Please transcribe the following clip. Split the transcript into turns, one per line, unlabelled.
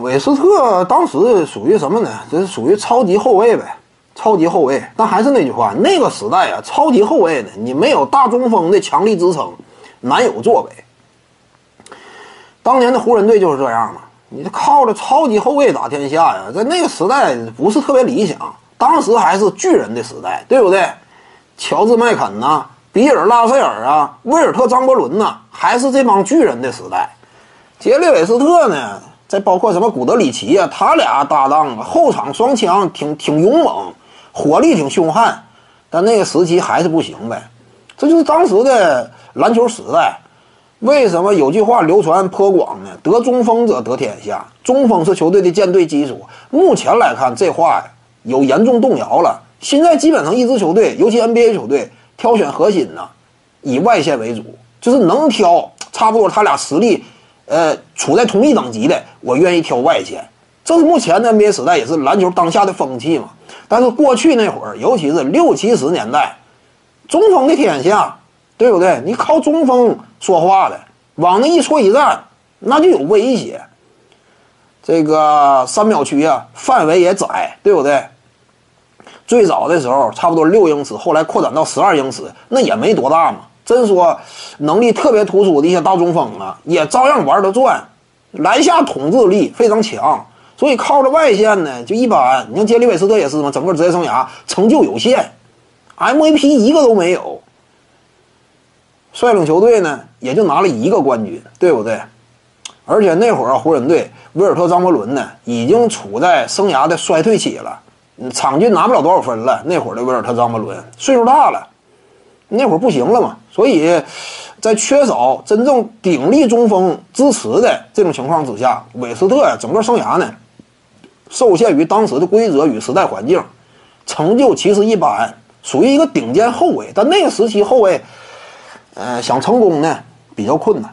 韦斯特当时属于什么呢？这是属于超级后卫呗，超级后卫。但还是那句话，那个时代啊，超级后卫呢，你没有大中锋的强力支撑，难有作为。当年的湖人队就是这样嘛，你靠着超级后卫打天下呀，在那个时代不是特别理想。当时还是巨人的时代，对不对？乔治麦肯呐，比尔拉塞尔啊，威尔特张伯伦呐，还是这帮巨人的时代。杰里韦斯特呢，再包括什么古德里奇啊，他俩搭档啊，后场双枪挺挺勇猛，火力挺凶悍，但那个时期还是不行呗。这就是当时的篮球时代。为什么有句话流传颇广呢？得中锋者得天下，中锋是球队的舰队基础。目前来看，这话呀有严重动摇了。现在基本上一支球队，尤其 NBA 球队挑选核心呢，以外线为主，就是能挑差不多他俩实力，呃，处在同一等级的，我愿意挑外线。这是目前的 NBA 时代，也是篮球当下的风气嘛。但是过去那会儿，尤其是六七十年代，中锋的天下，对不对？你靠中锋。说话的，往那一戳一站，那就有威胁。这个三秒区啊，范围也窄，对不对？最早的时候差不多六英尺，后来扩展到十二英尺，那也没多大嘛。真说能力特别突出的一些大中锋啊，也照样玩得转，篮下统治力非常强。所以靠着外线呢，就一般。你像杰里韦斯特也是嘛，整个职业生涯成就有限，MVP 一个都没有。率领球队呢，也就拿了一个冠军，对不对？而且那会儿，湖人队威尔特·张伯伦呢，已经处在生涯的衰退期了，场均拿不了多少分了。那会儿的威尔特·张伯伦岁数大了，那会儿不行了嘛。所以，在缺少真正鼎力中锋支持的这种情况之下，韦斯特呀，整个生涯呢，受限于当时的规则与时代环境，成就其实一般，属于一个顶尖后卫。但那个时期后卫。呃，想成功呢比较困难。